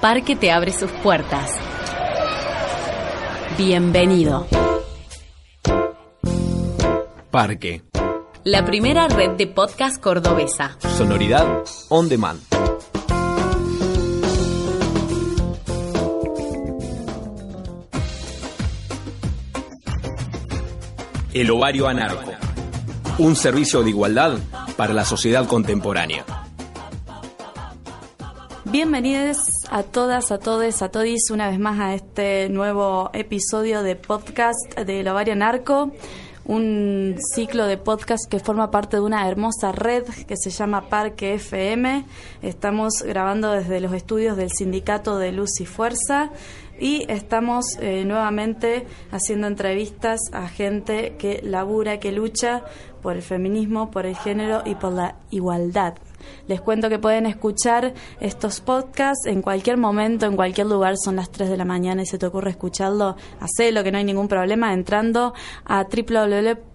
Parque te abre sus puertas. Bienvenido. Parque. La primera red de podcast cordobesa. Sonoridad on demand. El ovario anarco. Un servicio de igualdad para la sociedad contemporánea. Bienvenidos a todas, a todos, a todis una vez más a este nuevo episodio de podcast del Ovario Narco, un ciclo de podcast que forma parte de una hermosa red que se llama Parque FM. Estamos grabando desde los estudios del Sindicato de Luz y Fuerza y estamos eh, nuevamente haciendo entrevistas a gente que labura, que lucha por el feminismo, por el género y por la igualdad. Les cuento que pueden escuchar estos podcasts en cualquier momento, en cualquier lugar. Son las 3 de la mañana y se te ocurre escucharlo, hacelo, que no hay ningún problema, entrando a www.parque.fm.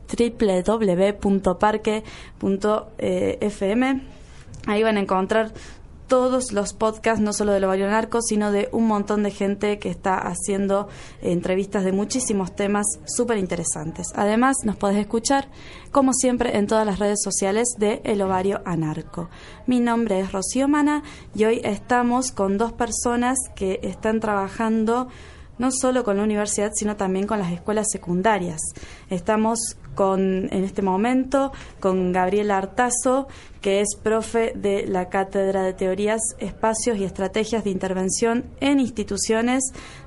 Ahí van a encontrar todos los podcasts, no solo de Ovario Narco, sino de un montón de gente que está haciendo entrevistas de muchísimos temas súper interesantes. Además, nos podés escuchar, como siempre, en todas las redes sociales de El Ovario Anarco. Mi nombre es Rocío Mana y hoy estamos con dos personas que están trabajando no solo con la universidad, sino también con las escuelas secundarias. Estamos con, en este momento con Gabriela Artazo, que es profe de la Cátedra de Teorías, Espacios y Estrategias de Intervención en Instituciones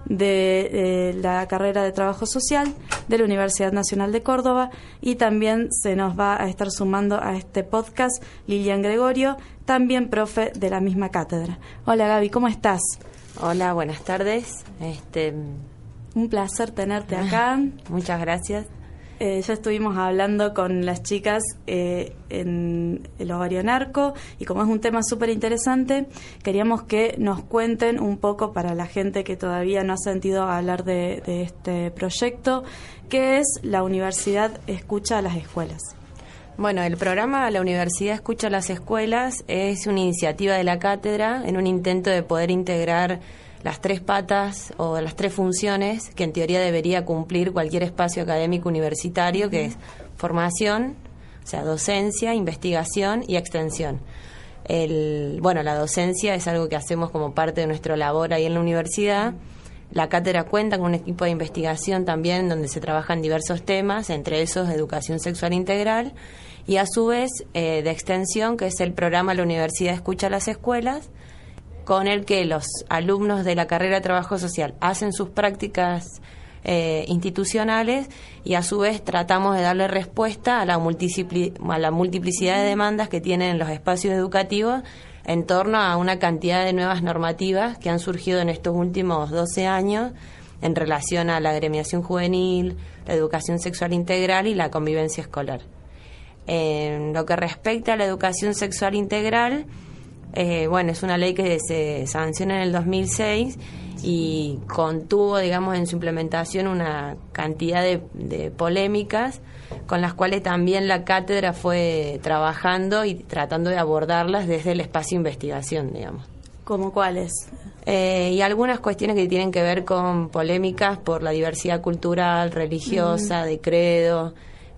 de, la carrera de Trabajo Social de la Universidad Nacional de Córdoba y también se nos va a estar sumando a este podcast Lilian Gregorio, también profe de la misma cátedra. Hola Gaby, ¿cómo estás? Hola, buenas tardes. Este, un placer tenerte acá. Muchas gracias. Eh, ya estuvimos hablando con las chicas eh, en el ovario narco y como es un tema súper interesante, queríamos que nos cuenten un poco para la gente que todavía no ha sentido hablar de, de este proyecto, qué es la Universidad Escucha a las Escuelas. Bueno, el programa La Universidad Escucha a las Escuelas es una iniciativa de la cátedra en un intento de poder integrar las tres patas o las tres funciones que en teoría debería cumplir cualquier espacio académico universitario, que es formación, o sea, docencia, investigación y extensión. El, bueno, la docencia es algo que hacemos como parte de nuestro labor ahí en la universidad. La cátedra cuenta con un equipo de investigación también donde se trabajan diversos temas, entre esos educación sexual integral y a su vez eh, de extensión, que es el programa La Universidad Escucha a las Escuelas, con el que los alumnos de la carrera de trabajo social hacen sus prácticas eh, institucionales y a su vez tratamos de darle respuesta a la, a la multiplicidad de demandas que tienen los espacios educativos en torno a una cantidad de nuevas normativas que han surgido en estos últimos 12 años en relación a la agremiación juvenil, la educación sexual integral y la convivencia escolar. En lo que respecta a la educación sexual integral, eh, bueno, es una ley que se sanciona en el 2006 y contuvo, digamos, en su implementación una cantidad de, polémicas con las cuales también la cátedra fue trabajando y tratando de abordarlas desde el espacio de investigación, digamos. ¿Como cuáles? Eh, y algunas cuestiones que tienen que ver con polémicas por la diversidad cultural, religiosa, de credo,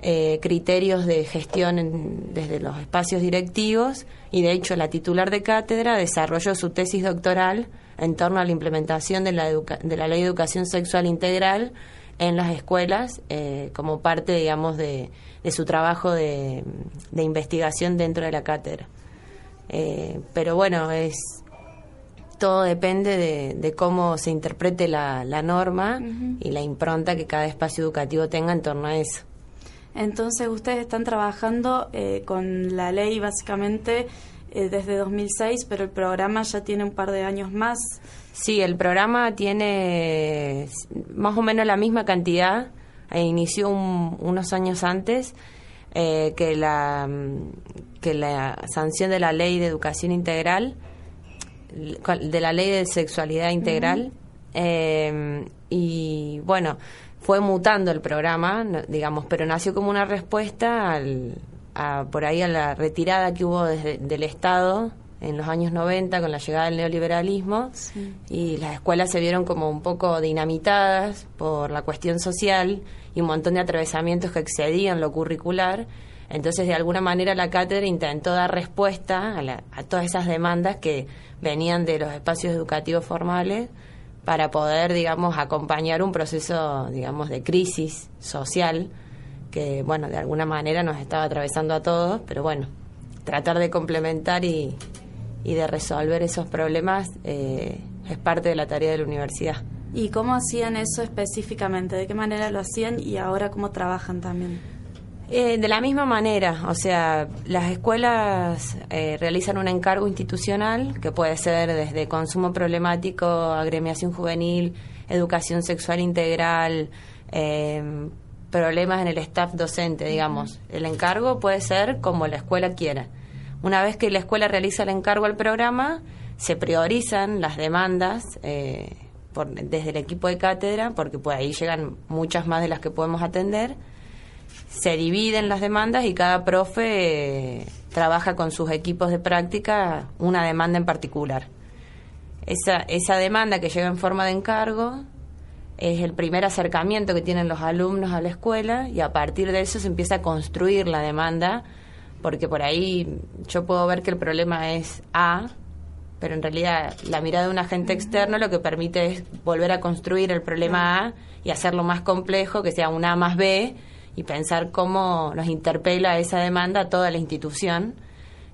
eh, criterios de gestión desde los espacios directivos y de hecho la titular de cátedra desarrolló su tesis doctoral en torno a la implementación de la, de la ley de educación sexual integral en las escuelas eh, como parte, digamos, de, su trabajo de, investigación dentro de la cátedra. Eh, pero bueno, es todo depende de, cómo se interprete la, norma y la impronta que cada espacio educativo tenga en torno a eso. Entonces ustedes están trabajando eh, con la ley básicamente eh, desde 2006, pero el programa ya tiene un par de años más. Sí, el programa tiene más o menos la misma cantidad. E inició unos años antes eh, que la que la sanción de la ley de educación integral, de la ley de sexualidad integral. y bueno, fue mutando el programa, digamos, pero nació como una respuesta al, a, por ahí a la retirada que hubo desde, del Estado en los años 90 con la llegada del neoliberalismo y las escuelas se vieron como un poco dinamitadas por la cuestión social y un montón de atravesamientos que excedían lo curricular. Entonces, de alguna manera, la cátedra intentó dar respuesta a, a todas esas demandas que venían de los espacios educativos formales para poder, digamos, acompañar un proceso, digamos, de crisis social que, bueno, de alguna manera nos estaba atravesando a todos, pero bueno, tratar de complementar y, y de resolver esos problemas eh, es parte de la tarea de la universidad. ¿Y cómo hacían eso específicamente? ¿De qué manera lo hacían y ahora cómo trabajan también? Eh, de la misma manera, o sea, las escuelas eh, realizan un encargo institucional que puede ser desde consumo problemático, agremiación juvenil, educación sexual integral, problemas en el staff docente, digamos. El encargo puede ser como la escuela quiera. Una vez que la escuela realiza el encargo al programa, se priorizan las demandas eh, desde el equipo de cátedra, porque pues ahí llegan muchas más de las que podemos atender. Se dividen las demandas y cada profe eh, trabaja con sus equipos de práctica una demanda en particular. Esa, esa demanda que llega en forma de encargo es el primer acercamiento que tienen los alumnos a la escuela y a partir de eso se empieza a construir la demanda porque por ahí yo puedo ver que el problema es A, pero en realidad la mirada de un agente externo lo que permite es volver a construir el problema A y hacerlo más complejo, que sea un A más B, y pensar cómo nos interpela esa demanda a toda la institución.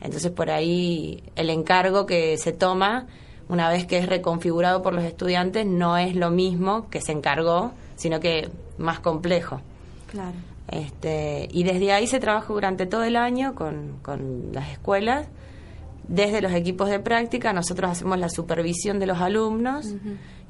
Entonces por ahí el encargo que se toma una vez que es reconfigurado por los estudiantes no es lo mismo que se encargó, sino que más complejo. Claro. Este, y desde ahí se trabaja durante todo el año con, las escuelas. Desde los equipos de práctica nosotros hacemos la supervisión de los alumnos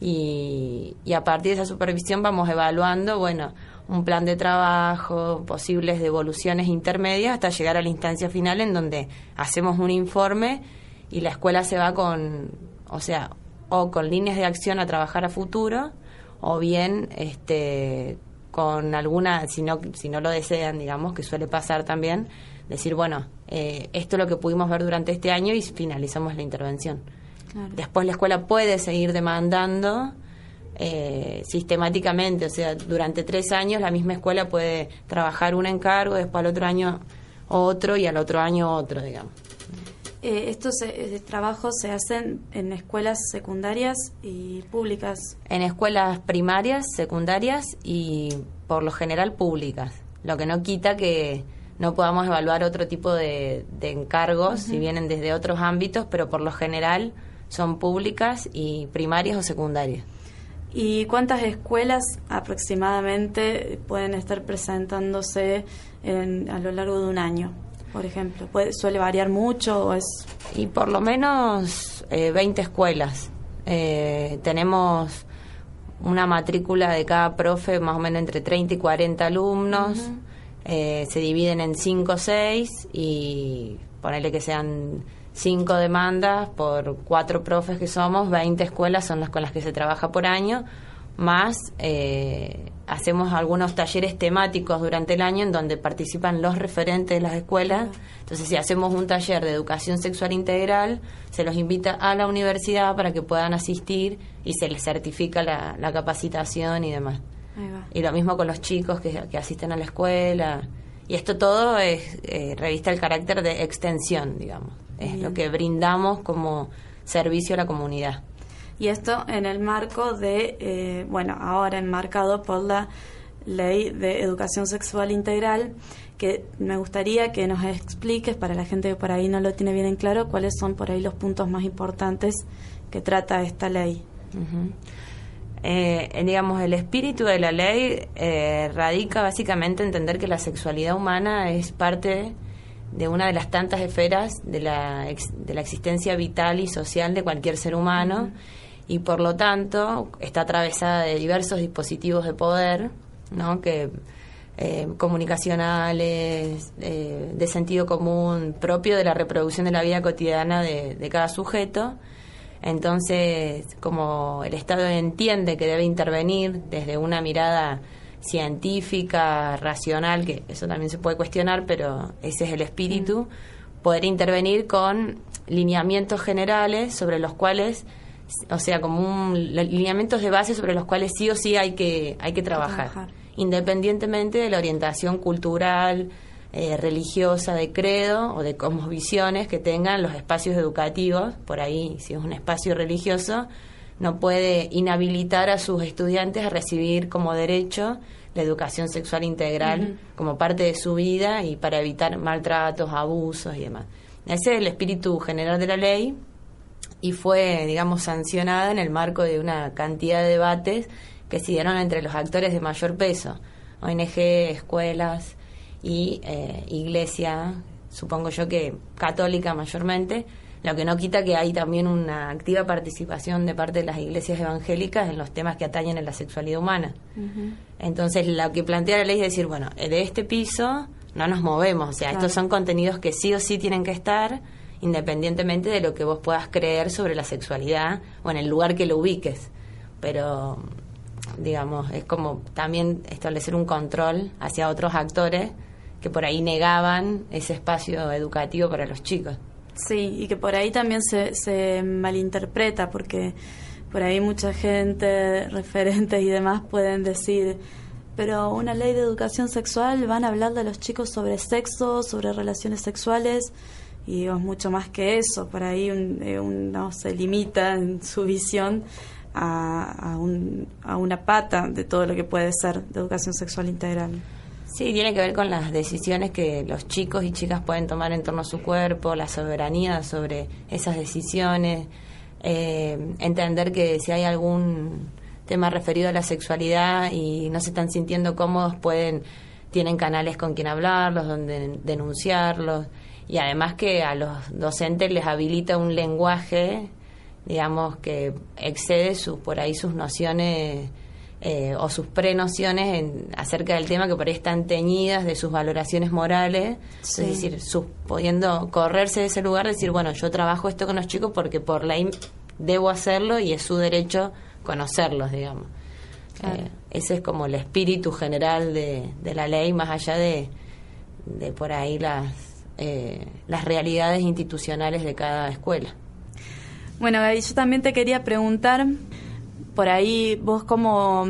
y, a partir de esa supervisión vamos evaluando, bueno, un plan de trabajo, posibles devoluciones intermedias hasta llegar a la instancia final en donde hacemos un informe y la escuela se va con, o sea, o con líneas de acción a trabajar a futuro o bien este con alguna, si no, si no lo desean, digamos, que suele pasar también, decir, bueno, eh, esto es lo que pudimos ver durante este año y finalizamos la intervención. Después la escuela puede seguir demandando eh, sistemáticamente, o sea, durante tres años la misma escuela puede trabajar un encargo, después al otro año otro y al otro año otro, digamos. Eh, estos eh, trabajos se hacen en escuelas secundarias y públicas. En escuelas primarias, secundarias y por lo general públicas. Lo que no quita que no podamos evaluar otro tipo de, encargos si vienen desde otros ámbitos, pero por lo general son públicas y primarias o secundarias. ¿Y cuántas escuelas aproximadamente pueden estar presentándose a lo largo de un año? por ejemplo? ¿Puede, ¿Suele variar mucho o es...? Y por lo menos eh, 20 escuelas. Eh, tenemos una matrícula de cada profe más o menos entre 30 y 40 alumnos. Eh, se dividen en 5 o 6 y ponerle que sean 5 demandas por 4 profes que somos, 20 escuelas son las con las que se trabaja por año más eh, hacemos algunos talleres temáticos durante el año en donde participan los referentes de las escuelas. Entonces, si hacemos un taller de educación sexual integral, se los invita a la universidad para que puedan asistir y se les certifica la, capacitación y demás. Y lo mismo con los chicos que, asisten a la escuela. Y esto todo es, eh, revista el carácter de extensión, digamos. Es lo que brindamos como servicio a la comunidad. Y esto en el marco de, eh, bueno, ahora enmarcado por la ley de educación sexual integral, que me gustaría que nos expliques para la gente que por ahí no lo tiene bien en claro, cuáles son por ahí los puntos más importantes que trata esta ley. Eh, digamos, el espíritu de la ley eh, radica básicamente en entender que la sexualidad humana es parte de una de las tantas esferas de la, de la existencia vital y social de cualquier ser humano y por lo tanto está atravesada de diversos dispositivos de poder, ¿no? que eh, comunicacionales, eh, de sentido común, propio de la reproducción de la vida cotidiana de, de, cada sujeto. Entonces, como el Estado entiende que debe intervenir desde una mirada científica, racional, que eso también se puede cuestionar, pero ese es el espíritu, poder intervenir con lineamientos generales sobre los cuales o sea, como un, lineamientos de base sobre los cuales sí o sí hay que, hay que trabajar, independientemente de la orientación cultural, eh, religiosa, de credo o de cosmovisiones que tengan los espacios educativos. Por ahí, si es un espacio religioso, no puede inhabilitar a sus estudiantes a recibir como derecho la educación sexual integral como parte de su vida y para evitar maltratos, abusos y demás. Ese es el espíritu general de la ley y fue, digamos, sancionada en el marco de una cantidad de debates que se dieron entre los actores de mayor peso, ONG, escuelas y eh, iglesia, supongo yo que católica mayormente, lo que no quita que hay también una activa participación de parte de las iglesias evangélicas en los temas que atañen a la sexualidad humana. Entonces, lo que plantea la ley es decir, bueno, de este piso no nos movemos, o sea, estos son contenidos que sí o sí tienen que estar, independientemente de lo que vos puedas creer sobre la sexualidad o en el lugar que lo ubiques. Pero, digamos, es como también establecer un control hacia otros actores que por ahí negaban ese espacio educativo para los chicos. Sí, y que por ahí también se, se malinterpreta, porque por ahí mucha gente, referentes y demás pueden decir, pero una ley de educación sexual van a hablar de los chicos sobre sexo, sobre relaciones sexuales y es mucho más que eso. Por ahí eh, no se limita en su visión a, a, una pata de todo lo que puede ser de educación sexual integral. Sí, tiene que ver con las decisiones que los chicos y chicas pueden tomar en torno a su cuerpo, la soberanía sobre esas decisiones, eh, entender que si hay algún tema referido a la sexualidad y no se están sintiendo cómodos, pueden tienen canales con quien hablarlos, donde denunciarlos. Y además que a los docentes les habilita un lenguaje, digamos, que excede sus, por ahí sus nociones eh, o sus prenociones en, acerca del tema que por ahí están teñidas de sus valoraciones morales, es decir, sus, pudiendo correrse de ese lugar, decir, bueno, yo trabajo esto con los chicos porque por ley debo hacerlo y es su derecho conocerlos, digamos. Eh, ese es como el espíritu general de, de la ley, más allá de, de por ahí las eh, las realidades institucionales de cada escuela. Bueno, Gaby, yo también te quería preguntar, por ahí, vos cómo,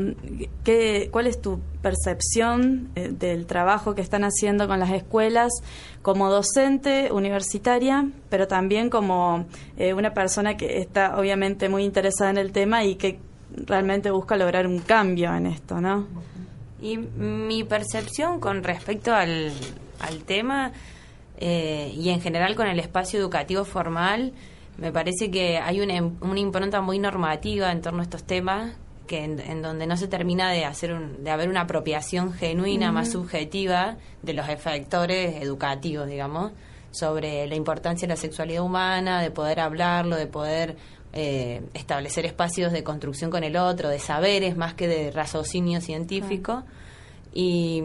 qué, cuál es tu percepción eh, del trabajo que están haciendo con las escuelas como docente universitaria, pero también como eh, una persona que está obviamente muy interesada en el tema y que realmente busca lograr un cambio en esto, ¿no? Y mi percepción con respecto al, al tema eh, y en general con el espacio educativo formal, me parece que hay una, una impronta muy normativa en torno a estos temas que en, donde no se termina de hacer de haber una apropiación genuina más subjetiva de los efectores educativos digamos sobre la importancia de la sexualidad humana de poder hablarlo de poder eh, establecer espacios de construcción con el otro de saberes más que de raciocinio científico. Y,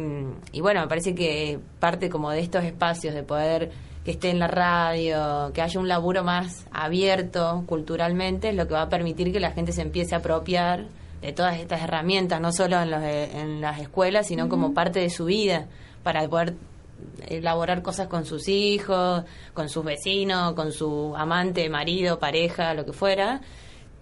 bueno, me parece que parte como de estos espacios de poder que esté en la radio, que haya un laburo más abierto culturalmente, es lo que va a permitir que la gente se empiece a apropiar de todas estas herramientas, no solo en, los, en las escuelas, sino como parte de su vida, para poder elaborar cosas con sus hijos, con sus vecinos, con su amante, marido, pareja, lo que fuera,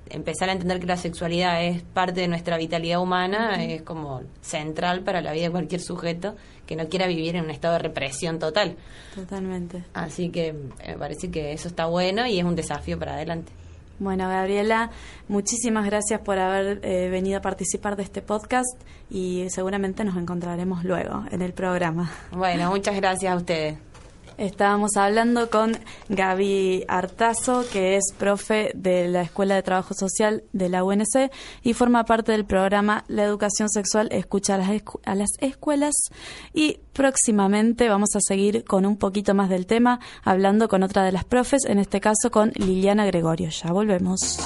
empezar a entender que la sexualidad es parte de nuestra vitalidad humana es como central para la vida de cualquier sujeto que no quiera vivir en un estado de represión total. Totalmente. Así que eh, me parece que eso está bueno y es un desafío para adelante. Bueno, Gabriela, muchísimas gracias por haber eh, venido a participar de este podcast y seguramente nos encontraremos luego en el programa. Bueno, muchas gracias a ustedes. Estábamos hablando con Gaby Artazo, que es profe de la Escuela de Trabajo Social de la UNC y forma parte del programa La Educación Sexual Escucha a las, a las Escuelas. Y próximamente vamos a seguir con un poquito más del tema, hablando con otra de las profes, en este caso con Liliana Gregorio. Ya volvemos.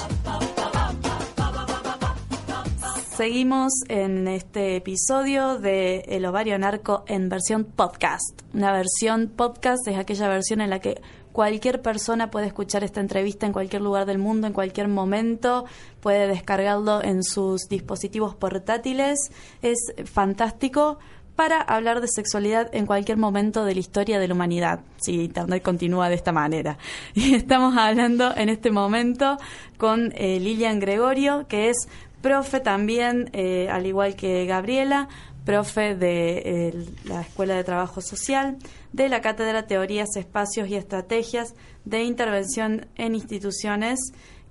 Seguimos en este episodio de El ovario narco en versión podcast. Una versión podcast es aquella versión en la que cualquier persona puede escuchar esta entrevista en cualquier lugar del mundo, en cualquier momento, puede descargarlo en sus dispositivos portátiles. Es fantástico para hablar de sexualidad en cualquier momento de la historia de la humanidad, si Internet continúa de esta manera. Y estamos hablando en este momento con eh, Lilian Gregorio, que es profe también, eh, al igual que Gabriela, profe de eh, la Escuela de Trabajo Social, de la Cátedra Teorías, Espacios y Estrategias de Intervención en Instituciones,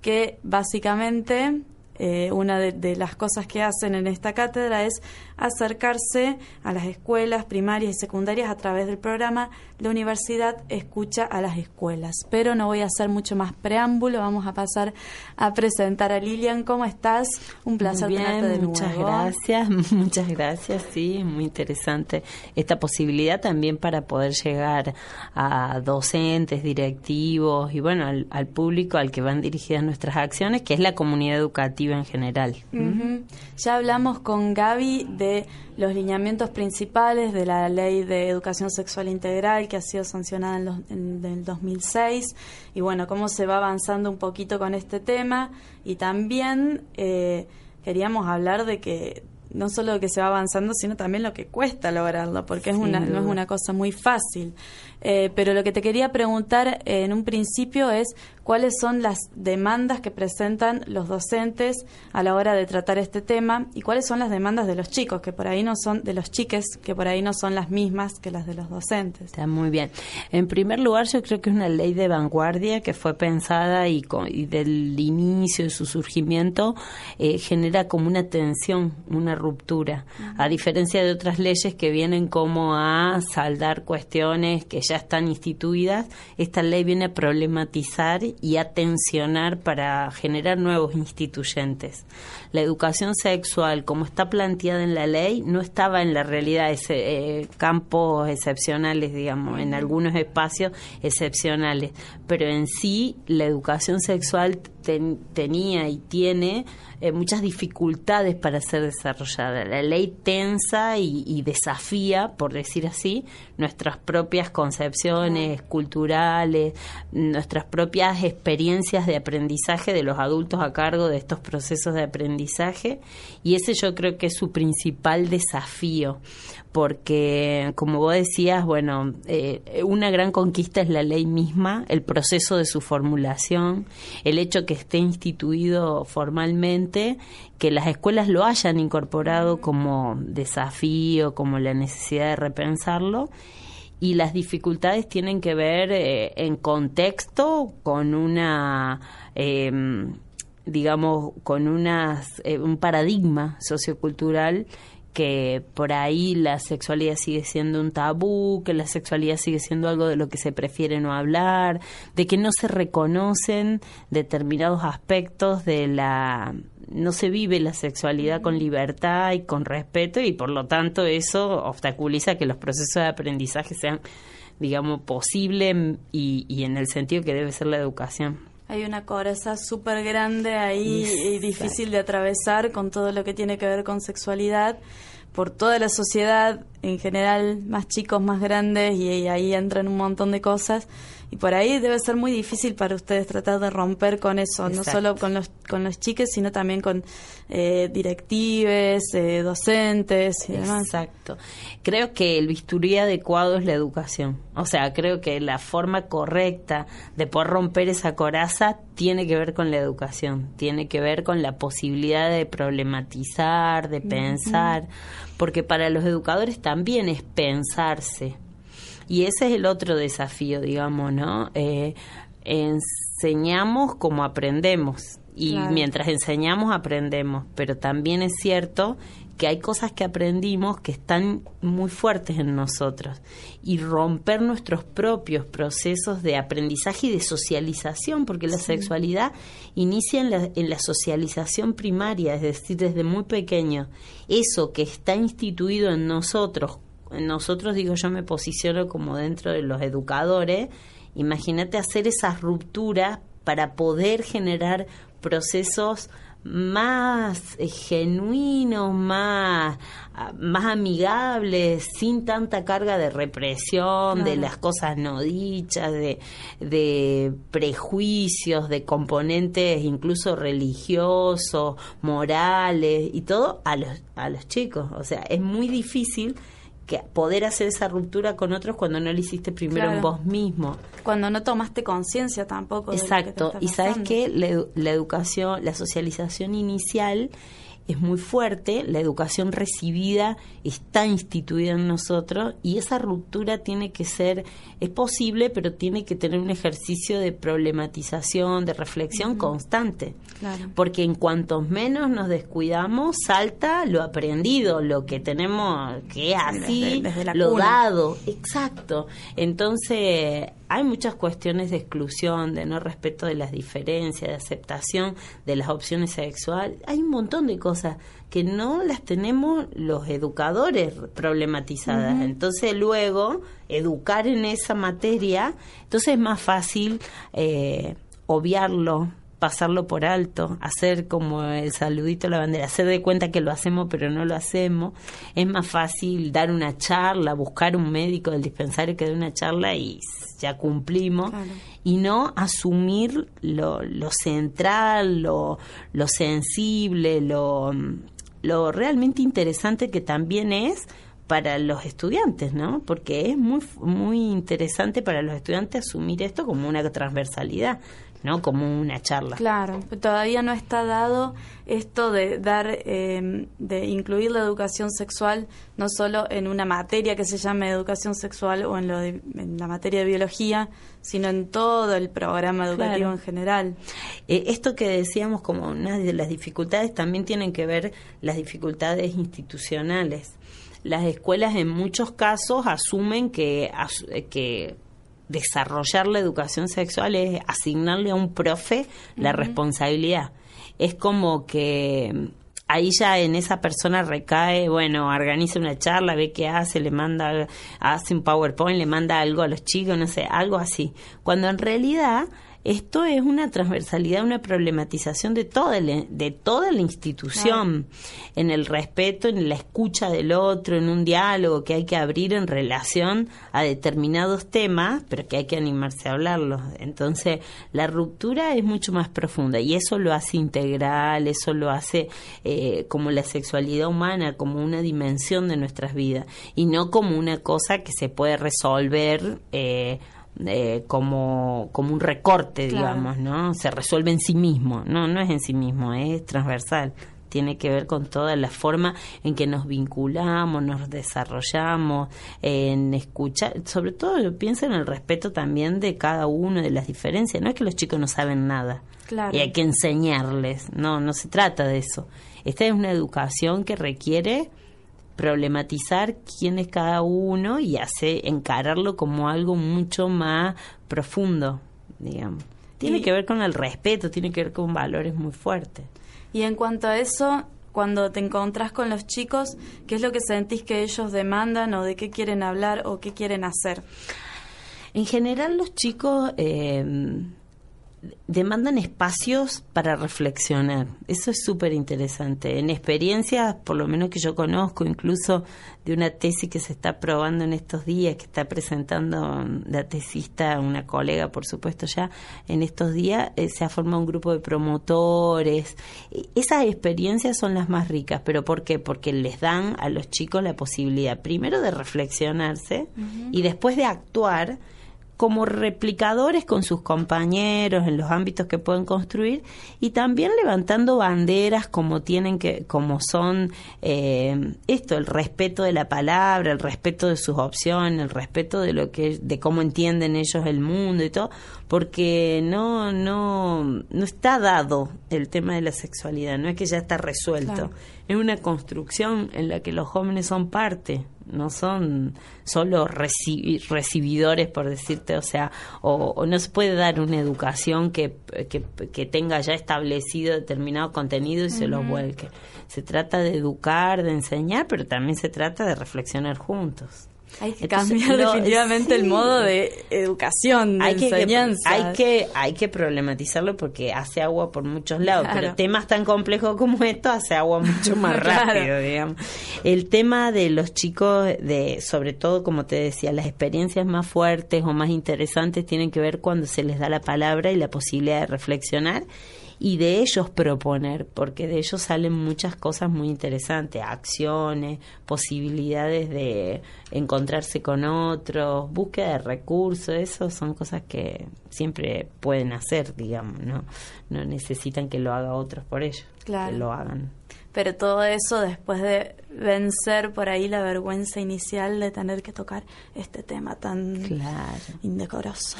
que básicamente eh, una de, las cosas que hacen en esta cátedra es acercarse a las escuelas primarias y secundarias a través del programa La Universidad Escucha a las Escuelas. Pero no voy a hacer mucho más preámbulo, vamos a pasar a presentar a Lilian. ¿Cómo estás? Un placer tenerte de muchas gracias, muchas gracias, sí, muy interesante esta posibilidad también para poder llegar a docentes, directivos y bueno, al, al público al que van dirigidas nuestras acciones, que es la comunidad educativa en general. Ya hablamos con Gaby de los lineamientos principales de la Ley de Educación Sexual Integral que ha sido sancionada en, el 2006 y bueno, cómo se va avanzando un poquito con este tema. Y también eh, queríamos hablar de que no solo que se va avanzando, sino también lo que cuesta lograrlo, porque es una, no es una cosa muy fácil. Eh, pero lo que te quería preguntar en un principio es cuáles son las demandas que presentan los docentes a la hora de tratar este tema y cuáles son las demandas de los chicos, que por ahí no son, de los chiques, que por ahí no son las mismas que las de los docentes. Está muy bien. En primer lugar, yo creo que es una ley de vanguardia que fue pensada y, del inicio de su surgimiento eh, genera como una tensión, una ruptura, a diferencia de otras leyes que vienen como a saldar cuestiones que ya están instituidas, esta ley viene a problematizar y a tensionar para generar nuevos instituyentes. La educación sexual, como está planteada en la ley, no estaba en la realidad ese, eh, campos excepcionales, digamos, en algunos espacios excepcionales, pero en sí la educación sexual tenía y tiene eh, muchas dificultades para ser desarrollada. La ley tensa y, desafía, por decir así, nuestras propias concepciones culturales, nuestras propias experiencias de aprendizaje de los adultos a cargo de estos procesos de aprendizaje y ese yo creo que es su principal desafío porque, como vos decías, bueno, eh, una gran conquista es la ley misma, el proceso de su formulación, el hecho que esté instituido formalmente, que las escuelas lo hayan incorporado como desafío, como la necesidad de repensarlo, y las dificultades tienen que ver eh, en contexto con una... Em, digamos, con unas, eh, un paradigma sociocultural que por ahí la sexualidad sigue siendo un tabú, que la sexualidad sigue siendo algo de lo que se prefiere no hablar, de que no se reconocen determinados aspectos de la no se vive la sexualidad con libertad y con respeto y por lo tanto eso obstaculiza que los procesos de aprendizaje sean digamos posibles y, y en el sentido que debe ser la educación. Hay una coraza súper grande ahí y difícil de atravesar con todo lo que tiene que ver con sexualidad por toda la sociedad en general, más chicos, más grandes, y ahí entran un montón de cosas y por ahí debe ser muy difícil para ustedes tratar de romper con eso, no solo con los, con los chiques, sino también con eh, directives, eh, docentes y demás. Exacto. Creo que el bisturí adecuado es la educación. O sea, creo que la forma correcta de poder romper esa coraza tiene que ver con la educación, tiene que ver con la posibilidad de problematizar, de pensar, porque para los educadores también es pensarse y ese es el otro desafío, digamos, ¿no? Eh, enseñamos como aprendemos. Y mientras enseñamos aprendemos, pero también es cierto que hay cosas que aprendimos que están muy fuertes en nosotros. Y romper nuestros propios procesos de aprendizaje y de socialización, porque la sexualidad inicia en la, en la socialización primaria, es decir, desde muy pequeño. Eso que está instituido en nosotros nosotros digo yo me posiciono como dentro de los educadores, imagínate hacer esas rupturas para poder generar procesos más eh, genuinos, más, ah, más amigables, sin tanta carga de represión, de las cosas no dichas, de, de prejuicios, de componentes incluso religiosos, morales y todo a los, a los chicos. O sea, es muy difícil que poder hacer esa ruptura con otros cuando no lo hiciste primero en vos mismo. Cuando no tomaste conciencia tampoco. de lo que te Exacto. está Y sabes que la, la educación, la socialización inicial es muy fuerte, la educación recibida está instituida en nosotros y esa ruptura tiene que ser, es posible, pero tiene que tener un ejercicio de problematización, de reflexión constante. Claro. Porque en cuanto menos nos descuidamos, salta lo aprendido, lo que tenemos que así, Desde- desde la lo cuna. dado. Exacto. Entonces, hay muchas cuestiones de exclusión, de no respeto de las diferencias, de aceptación de las opciones sexuales. Hay un montón de cosas que no las tenemos los educadores problematizadas. Entonces, luego, educar en esa materia, entonces es más fácil eh, obviarlo, pasarlo por alto, hacer como el saludito a la bandera, hacer de cuenta que lo hacemos pero no lo hacemos. Es más fácil dar una charla, buscar un médico del dispensario que dé una charla y ya cumplimos. Claro. Y no asumir lo, lo central, lo, lo sensible, lo, lo realmente interesante que también es para los estudiantes, ¿no? Porque es muy muy interesante para los estudiantes asumir esto como una transversalidad, ¿no? Como una charla. Claro, todavía no está dado esto de dar, eh, de incluir la educación sexual no solo en una materia que se llame educación sexual o en, lo de- en la materia de biología, sino en todo el programa educativo Claro. en general. Eh, esto que decíamos como una de las dificultades también tienen que ver las dificultades institucionales. Las escuelas en muchos casos asumen que, as- eh, que desarrollar la educación sexual es asignarle a un profe la responsabilidad. Es como que mm, ahí ya en esa persona recae, bueno, organiza una charla, ve qué hace, le manda, hace un PowerPoint, le manda algo a los chicos, no sé, algo así. Cuando en realidad esto es una transversalidad, una problematización de toda la, de toda la institución, en el respeto, en la escucha del otro, en un diálogo que hay que abrir en relación a determinados temas, pero que hay que animarse a hablarlos. Entonces, la ruptura es mucho más profunda y eso lo hace integral, eso lo hace eh, como la sexualidad humana, como una dimensión de nuestras vidas y no como una cosa que se puede resolver. Eh, eh, como, como un recorte, Claro. digamos, ¿no? Se resuelve en sí mismo, no, no es en sí mismo, es transversal. Tiene que ver con toda la forma en que nos vinculamos, nos desarrollamos, en escuchar, sobre todo yo pienso en el respeto también de cada uno, de las diferencias. No es que los chicos no saben nada Claro. y hay que enseñarles, no, no se trata de eso. Esta es una educación que requiere problematizar quién es cada uno y hace encararlo como algo mucho más profundo, digamos. Tiene Y- que ver con el respeto, tiene que ver con valores muy fuertes. Y en cuanto a eso, cuando te encontrás con los chicos, ¿qué es lo que sentís que ellos demandan o de qué quieren hablar o qué quieren hacer? En general los chicos eh, demandan espacios para reflexionar. Eso es súper interesante. En experiencias, por lo menos que yo conozco, incluso de una tesis que se está probando en estos días, que está presentando la tesista, una colega, por supuesto, ya en estos días, eh, se ha formado un grupo de promotores. Eh, Esas experiencias son las más ricas, pero ¿por qué? Porque les dan a los chicos la posibilidad, primero, de reflexionarse y después de actuar como replicadores con sus compañeros en los ámbitos que pueden construir y también levantando banderas como tienen que como son eh, esto el respeto de la palabra el respeto de sus opciones el respeto de lo que de cómo entienden ellos el mundo y todo porque no no no está dado el tema de la sexualidad no es que ya está resuelto Claro. es una construcción en la que los jóvenes son parte, no son solo reci- recibidores, por decirte, o sea, o, o no se puede dar una educación que, que, que tenga ya establecido determinado contenido y se lo vuelque. Se trata de educar, de enseñar, pero también se trata de reflexionar juntos. Hay que Entonces, cambiar no, definitivamente el modo de educación, de hay que, enseñanza. hay que hay que problematizarlo porque hace agua por muchos lados Claro. pero temas tan complejos como esto hace agua mucho más Claro. rápido digamos el tema de los chicos de sobre todo como te decía las experiencias más fuertes o más interesantes tienen que ver cuando se les da la palabra y la posibilidad de reflexionar y de ellos proponer, porque de ellos salen muchas cosas muy interesantes, acciones, posibilidades de encontrarse con otros, búsqueda de recursos, eso son cosas que siempre pueden hacer, digamos, ¿no? No necesitan que lo haga otros por ellos, Claro. que lo hagan. Pero todo eso después de vencer por ahí la vergüenza inicial de tener que tocar este tema tan Claro. indecoroso.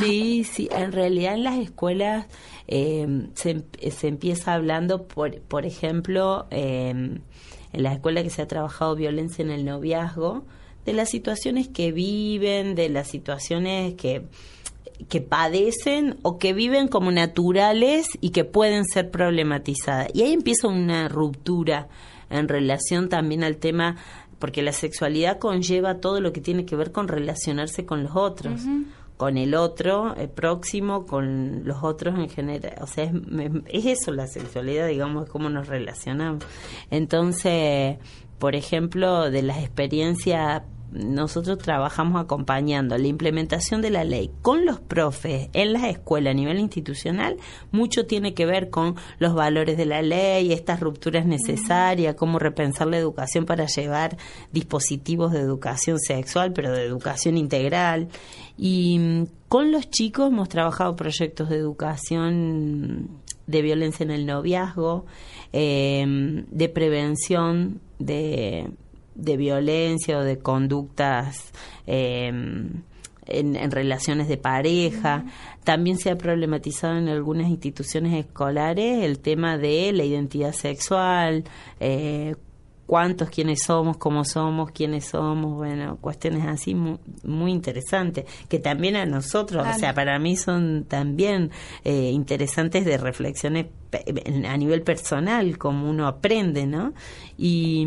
Sí, sí, en realidad en las escuelas eh, se, em- se empieza hablando, por, por ejemplo, eh, en las escuelas que se ha trabajado violencia en el noviazgo, de las situaciones que viven, de las situaciones que, que padecen o que viven como naturales y que pueden ser problematizadas. Y ahí empieza una ruptura en relación también al tema, porque la sexualidad conlleva todo lo que tiene que ver con relacionarse con los otros. con el otro el próximo, con los otros en general. O sea, es, es eso la sexualidad, digamos, es cómo nos relacionamos. Entonces, por ejemplo, de las experiencias, nosotros trabajamos acompañando la implementación de la ley con los profes en las escuelas a nivel institucional. Mucho tiene que ver con los valores de la ley, estas rupturas necesarias, cómo repensar la educación para llevar dispositivos de educación sexual, pero de educación integral. Y mm, con los chicos hemos trabajado proyectos de educación de violencia en el noviazgo, eh, de prevención de, de violencia o de conductas eh, en, en relaciones de pareja. También se ha problematizado en algunas instituciones escolares el tema de la identidad sexual, eh, cuántos, quiénes somos, cómo somos, quiénes somos, bueno, cuestiones así muy, muy interesantes, que también a nosotros, Claro. o sea, para mí son también eh, interesantes de reflexiones a nivel personal, como uno aprende, ¿no? Y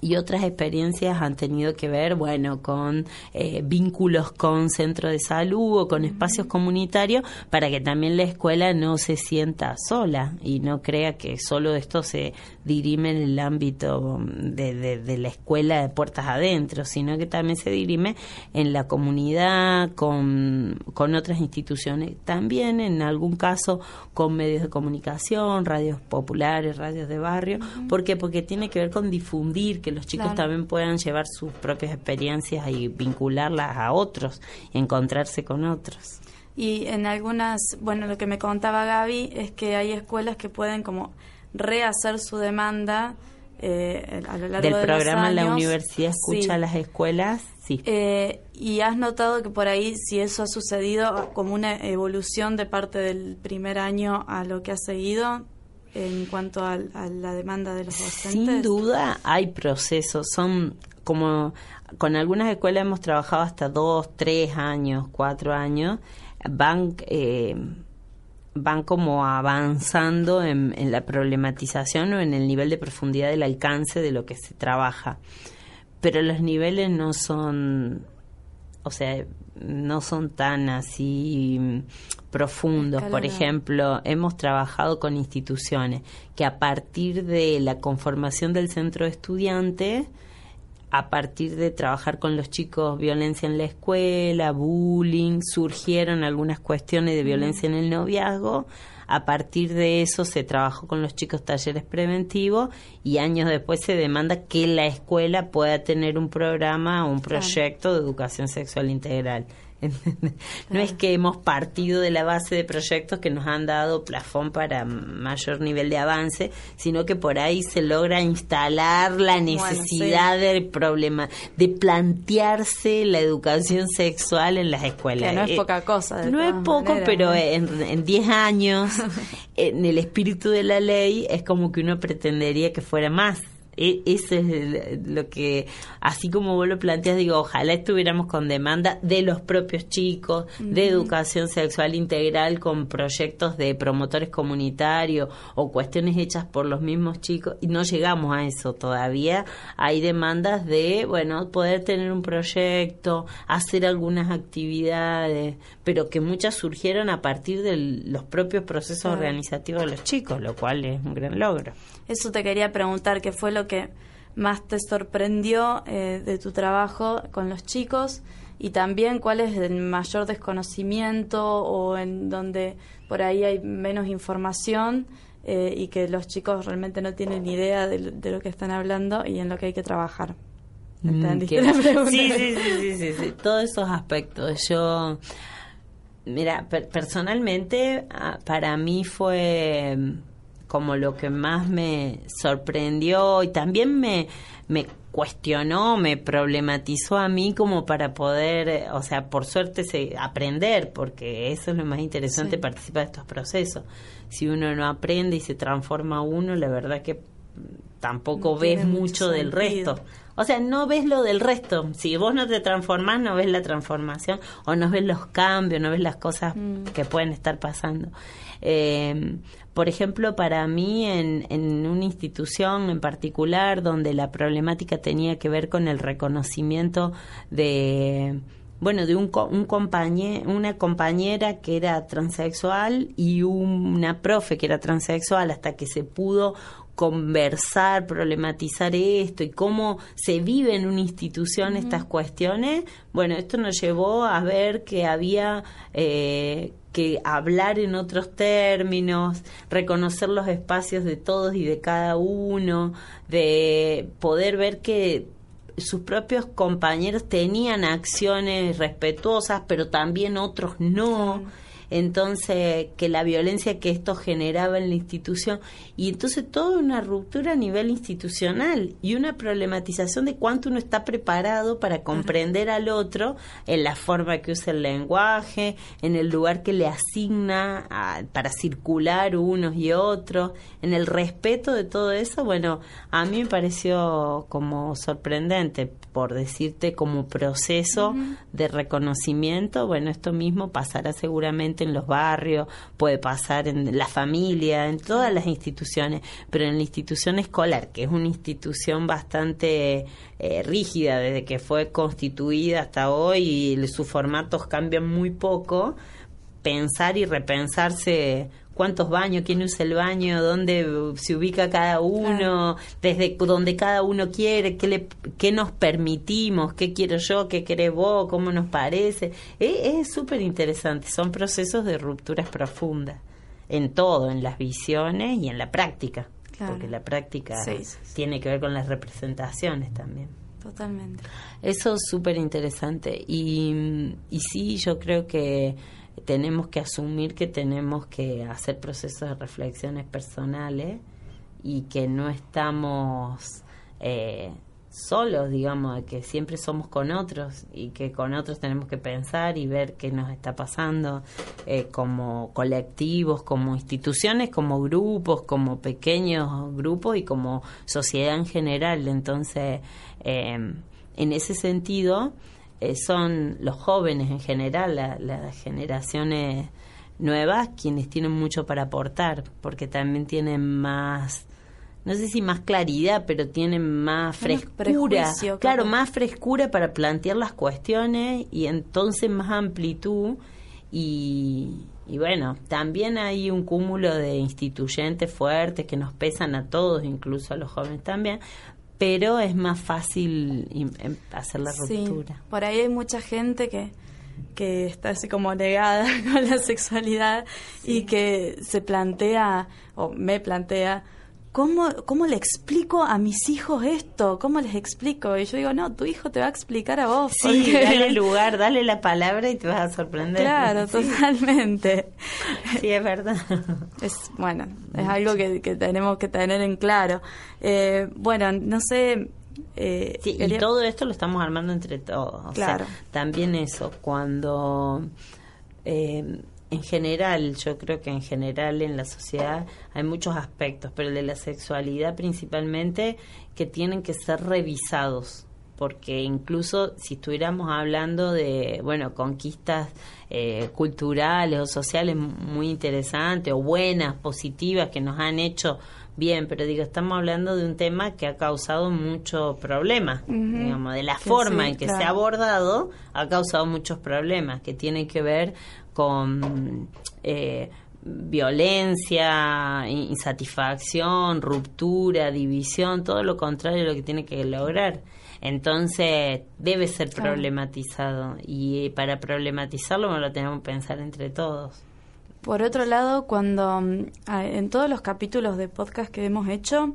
y otras experiencias han tenido que ver, bueno, con eh, vínculos con centro de salud o con espacios comunitarios para que también la escuela no se sienta sola y no crea que solo esto se dirime en el ámbito de, de- de la escuela de puertas adentro, sino que también se dirime en la comunidad, con, con otras instituciones, también en algún caso con medios de comunicación, radios populares, radios de barrio. ¿Por qué? Porque tiene que ver con difundir, que los chicos Claro. también puedan llevar sus propias experiencias y vincularlas a otros, y encontrarse con otros. Y en algunas, bueno, lo que me contaba Gaby es que hay escuelas que pueden como rehacer su demanda eh, a lo largo Del de los programa La años. Universidad Escucha Sí. a las Escuelas, sí. Eh, y has notado que por ahí, si eso ha sucedido como una evolución de parte del primer año a lo que ha seguido en cuanto al- a, la demanda de los docentes. Sin duda hay procesos, son como con algunas escuelas hemos trabajado hasta dos, tres años, cuatro años, van eh, van como avanzando en la problematización o en el nivel de profundidad del alcance de lo que se trabaja, pero los niveles no son o sea, no son tan así mm, profundos. Por ejemplo, hemos trabajado con instituciones que a partir de la conformación del centro de estudiantes, a partir de trabajar con los chicos violencia en la escuela, bullying, surgieron algunas cuestiones de violencia en el noviazgo. A partir de eso se trabajó con los chicos talleres preventivos y años después se demanda que la escuela pueda tener un programa o un proyecto de educación sexual integral. No es que hemos partido de la base de proyectos que nos han dado plafón para mayor nivel de avance, sino que por ahí se logra instalar la necesidad del problema, de plantearse la educación sexual en las escuelas. Que no es Eh, poca cosa, de no es poco, maneras, pero en 10 años, en el espíritu de la ley, es como que uno pretendería que fuera más. E- Ese es lo que, así como vos lo planteas, digo, ojalá estuviéramos con demanda de los propios chicos, de educación sexual integral, con proyectos de promotores comunitarios o cuestiones hechas por los mismos chicos, y no llegamos a eso todavía. Hay demandas de, bueno, poder tener un proyecto, hacer algunas actividades, pero que muchas surgieron a partir de los propios procesos organizativos de los chicos, lo cual es un gran logro. Eso te quería preguntar, ¿qué fue lo que más te sorprendió eh, de tu trabajo con los chicos y también cuál es el mayor desconocimiento o en donde por ahí hay menos información eh, y que los chicos realmente no tienen ni idea de, lo que están hablando y en lo que hay que trabajar. Mm, sí, sí, sí, sí, sí, todos esos aspectos. Yo, mira, personalmente ah, para mí fue como lo que más me sorprendió y también me, me cuestionó, me problematizó a mí como para poder, o sea, por suerte se, aprender, porque eso es lo más interesante, participar de estos procesos. Si uno no aprende y se transforma uno, la verdad que tampoco ves mucho, del resto. O sea, no ves lo del resto. Si vos no te transformás, no ves la transformación o no ves los cambios, no ves las cosas mm. que pueden estar pasando. Eh, por ejemplo, para mí en, en, una institución en particular donde la problemática tenía que ver con el reconocimiento de bueno, de un, un una compañera que era transexual y una profe que era transexual hasta que se pudo conversar, problematizar esto y cómo se vive en una institución estas cuestiones, bueno, esto nos llevó a ver que había eh, que hablar en otros términos, reconocer los espacios de todos y de cada uno, de poder ver que sus propios compañeros tenían acciones respetuosas, pero también otros no entonces que la violencia que esto generaba en la institución y entonces toda una ruptura a nivel institucional y una problematización de cuánto uno está preparado para comprender al otro en la forma que usa el lenguaje, en el lugar que le asigna para circular unos y otros, en el respeto de todo eso, bueno, a mí me pareció como sorprendente por decirte como proceso de reconocimiento, bueno, esto mismo pasará seguramente en los barrios, puede pasar en la familia, en todas las instituciones, pero en la institución escolar, que es una institución bastante eh, rígida desde que fue constituida hasta hoy y sus formatos cambian muy poco, pensar y repensarse cuántos baños, quién usa el baño, dónde se ubica cada uno, desde donde cada uno quiere, qué, le, qué nos permitimos, qué quiero yo, qué querés vos, cómo nos parece. Es súper interesante, son procesos de rupturas profundas en todo, en las visiones y en la práctica, porque la práctica tiene que ver con las representaciones también. Totalmente. Eso es súper interesante y, y sí, yo creo que tenemos que asumir que tenemos que hacer procesos de reflexiones personales y que no estamos eh, solos, digamos, que siempre somos con otros y que con otros tenemos que pensar y ver qué nos está pasando eh, como colectivos, como instituciones, como grupos, como pequeños grupos y como sociedad en general. Entonces, eh, en ese sentido, eh, son los jóvenes en general, las generaciones nuevas, quienes tienen mucho para aportar, porque también tienen más, no sé si más claridad, pero tienen más frescura, claro, más frescura para plantear las cuestiones y entonces más amplitud. Y, y bueno, también hay un cúmulo de instituyentes fuertes que nos pesan a todos, incluso a los jóvenes también, pero es más fácil em, hacer la ruptura. por ahí hay mucha gente que, que está así como negada con la sexualidad y que se plantea, o me plantea, ¿cómo, ¿cómo le explico a mis hijos esto? ¿Cómo les explico? Y yo digo, no, tu hijo te va a explicar a vos. Sí, dale lugar, dale la palabra y te vas a sorprender. Claro, totalmente. Sí, es verdad. Es, bueno, es algo que, que tenemos que tener en claro. Eh, bueno, no sé... Eh, sí, y todo esto lo estamos armando entre todos. claro. también eso, cuando... Eh, en general, yo creo que en general en la sociedad hay muchos aspectos, pero el de la sexualidad principalmente que tienen que ser revisados, porque incluso si estuviéramos hablando de, bueno, conquistas eh, culturales o sociales muy interesantes o buenas, positivas, que nos han hecho bien, pero digo, estamos hablando de un tema que ha causado muchos problemas, digamos, de la forma en que se ha abordado, ha causado muchos problemas que tienen que ver con eh, violencia, insatisfacción, ruptura, división, todo lo contrario de lo que tiene que lograr. Entonces, debe ser problematizado y para problematizarlo lo tenemos que pensar entre todos. Por otro lado, cuando mm, en todos los capítulos de podcast que hemos hecho,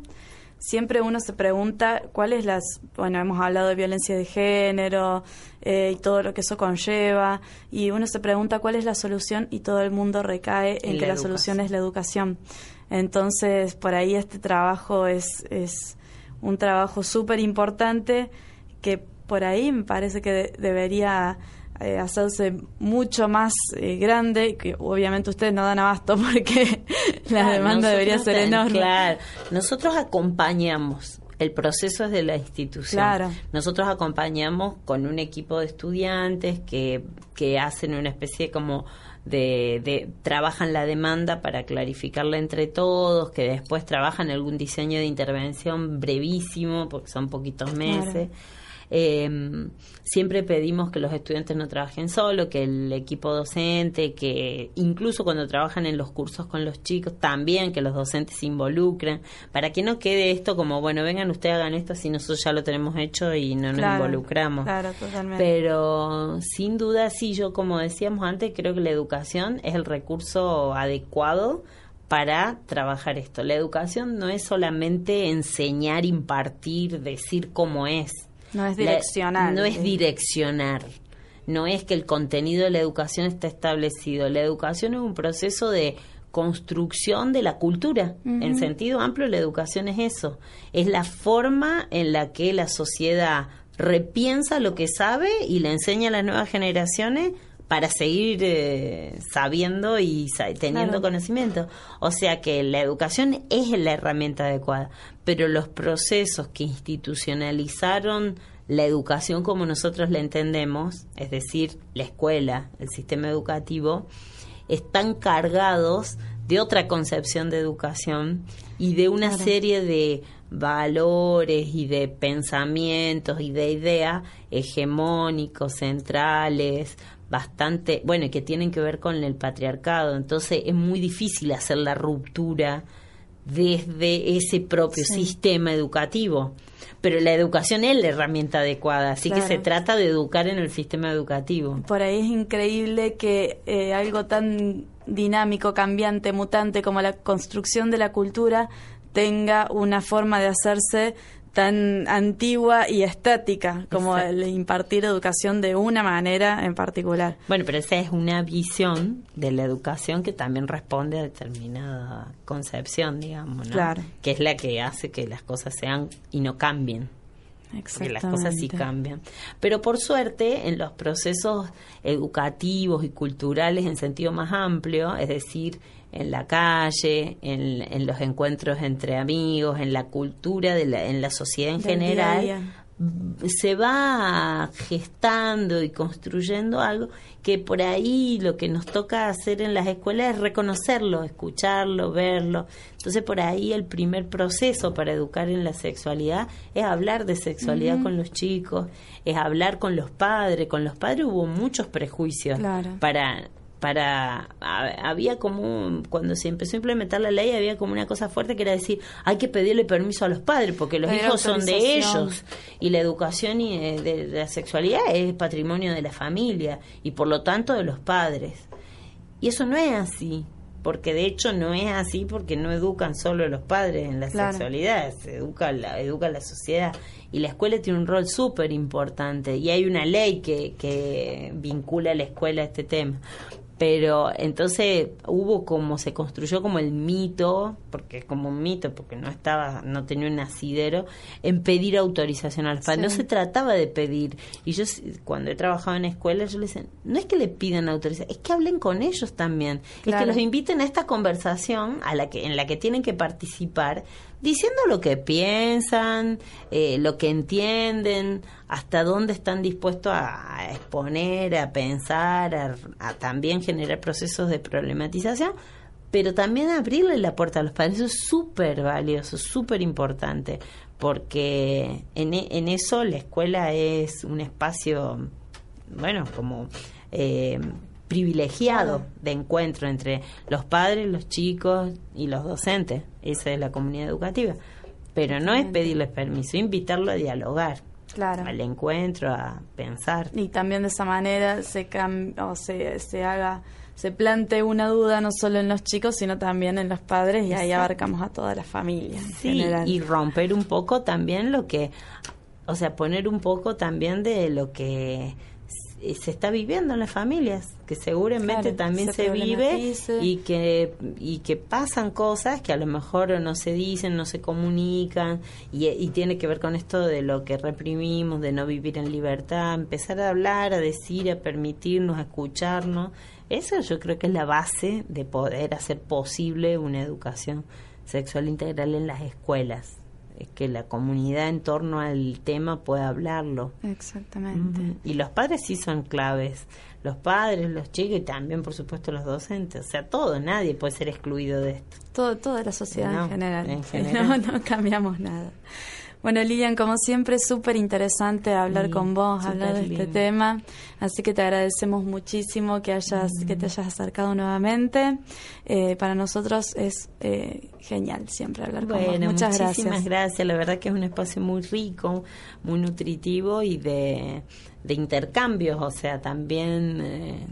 siempre uno se pregunta cuáles las, bueno, hemos hablado de violencia de género eh, y todo lo que eso conlleva, y uno se pregunta cuál es la solución y todo el mundo recae en, que la solución es la educación. Entonces, por ahí este trabajo es, es un trabajo súper importante que por ahí me parece que debería eh, hacerse mucho más eh, grande, que obviamente ustedes no dan abasto porque la demanda debería ser enorme. Claro, nosotros acompañamos. El proceso es de la institución. Claro. Nosotros acompañamos con un equipo de estudiantes que, que hacen una especie como de, de, trabajan la demanda para clarificarla entre todos, que después trabajan algún diseño de intervención brevísimo, porque son poquitos meses. Eh, siempre pedimos que los estudiantes no trabajen solo, que el equipo docente, que incluso cuando trabajan en los cursos con los chicos, también que los docentes se involucren, para que no quede esto como, bueno, vengan ustedes, hagan esto, si nosotros ya lo tenemos hecho y no nos involucramos. Claro, totalmente. Pero sin duda, sí, yo como decíamos antes, creo que la educación es el recurso adecuado para trabajar esto. La educación no es solamente enseñar, impartir, decir cómo es. No es direccionar. no es direccionar. No es que el contenido de la educación está establecido. La educación es un proceso de construcción de la cultura. En sentido amplio, la educación es eso. Es la forma en la que la sociedad repiensa lo que sabe y le enseña a las nuevas generaciones para seguir eh, sabiendo y teniendo conocimiento. O sea que la educación es la herramienta adecuada, pero los procesos que institucionalizaron la educación como nosotros la entendemos, es decir, la escuela, el sistema educativo, están cargados de otra concepción de educación y de una serie de valores y de pensamientos y de ideas hegemónicos, centrales, bastante, bueno, que tienen que ver con el patriarcado. Entonces es muy difícil hacer la ruptura desde ese propio sistema educativo. Pero la educación es la herramienta adecuada, así que se trata de educar en el sistema educativo. Por ahí es increíble que eh, algo tan dinámico, cambiante, mutante como la construcción de la cultura tenga una forma de hacerse tan antigua y estática como el impartir educación de una manera en particular. Bueno, pero esa es una visión de la educación que también responde a determinada concepción, digamos, ¿no? Claro. Que es la que hace que las cosas sean y no cambien. Porque las cosas sí cambian. Pero por suerte, en los procesos educativos y culturales en sentido más amplio, es decir, en la calle, en, los encuentros entre amigos, en la cultura, de la, en la sociedad en general, se va gestando y construyendo algo que por ahí lo que nos toca hacer en las escuelas es reconocerlo, escucharlo, verlo. Entonces por ahí el primer proceso para educar en la sexualidad es hablar de sexualidad con los chicos, es hablar con los padres. Con los padres hubo muchos prejuicios para para había como cuando se empezó a implementar la ley había como una cosa fuerte que era decir hay que pedirle permiso a los padres porque los hijos son de ellos. Y la educación y eh, de, la sexualidad es patrimonio de la familia y por lo tanto de los padres. Y eso no es así porque de hecho no es así porque no educan solo los padres en la sexualidad se educa la educa la sociedad. Y la escuela tiene un rol súper importante y hay una ley que, que vincula a la escuela a este tema pero entonces hubo como se construyó como el mito porque es como un mito porque no estaba no tenía un asidero en pedir autorización a los padres no se trataba de pedir. Y yo cuando he trabajado en escuelas yo les decía no es que le pidan autorización es que hablen con ellos también. Es que los inviten a esta conversación a la que en la que tienen que participar diciendo lo que piensan, eh, lo que entienden, hasta dónde están dispuestos a, exponer, a pensar, a, también generar procesos de problematización, pero también abrirle la puerta a los padres. Eso es súper valioso, súper importante, porque en, e, en, eso la escuela es un espacio, bueno, como... Eh, privilegiado de encuentro entre los padres, los chicos y los docentes. Esa es la comunidad educativa. Pero no es pedirles permiso, invitarlo a dialogar. Claro. al encuentro, a pensar. Y también de esa manera se, cam o se, se haga, se plante una duda no solo en los chicos, sino también en los padres y ahí abarcamos a toda la familia. Sí, y romper un poco también lo que, o sea, poner un poco también de lo que se está viviendo en las familias, que seguramente Claro, también se vive y que y que pasan cosas que a lo mejor no se dicen, no se comunican y, y tiene que ver con esto de lo que reprimimos, de no vivir en libertad, empezar a hablar, a decir, a permitirnos, a escucharnos. Eso yo creo que es la base de poder hacer posible una educación sexual integral en las escuelas. Es que la comunidad en torno al tema pueda hablarlo. Exactamente. Y los padres sí son claves. Los padres, los chicos y también, por supuesto, los docentes. O sea, todo, nadie puede ser excluido de esto. Todo, toda la sociedad No, en general. en general. No, no cambiamos nada. Bueno, Lilian, como siempre, súper interesante hablar Sí, con vos, hablar de este tema. Así que te agradecemos muchísimo que hayas, que te hayas acercado nuevamente. Eh, para nosotros es eh, genial siempre hablar con vos. Bueno, Muchas muchísimas gracias. gracias. La verdad que es un espacio muy rico, muy nutritivo y de, de intercambios. O sea, también eh,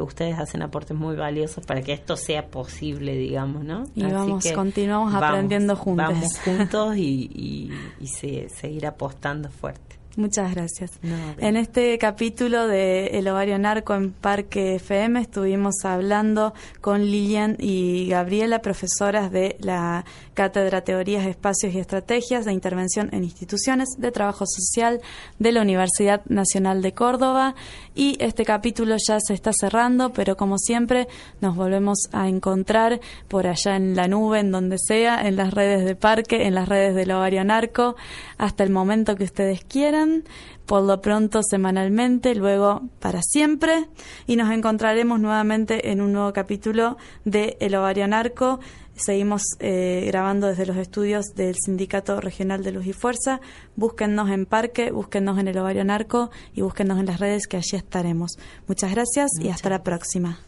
ustedes hacen aportes muy valiosos para que esto sea posible, digamos, ¿no? Y vamos, que continuamos aprendiendo juntos. Vamos juntos y, y, y se- seguir apostando fuerte. Muchas gracias. No, En este capítulo de El Ovario Narco en Parque FM estuvimos hablando con Lilian y Gabriela, profesoras de la Cátedra Teorías, Espacios y Estrategias de Intervención en Instituciones de Trabajo Social de la Universidad Nacional de Córdoba. Y este capítulo ya se está cerrando, pero como siempre nos volvemos a encontrar por allá en la nube, en donde sea, en las redes de Parque, en las redes del Ovario Narco, hasta el momento que ustedes quieran por lo pronto semanalmente, luego para siempre, y nos encontraremos nuevamente en un nuevo capítulo de El Ovario Narco. Seguimos eh, grabando desde los estudios del Sindicato Regional de Luz y Fuerza. Búsquennos en Parque, búsquennos en El Ovario Narco y búsquennos en las redes que allí estaremos. Muchas gracias y hasta la próxima.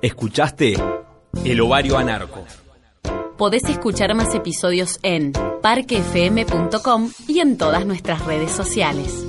Escuchaste El Ovario Anarco. Podés escuchar más episodios en parquefm.com y en todas nuestras redes sociales.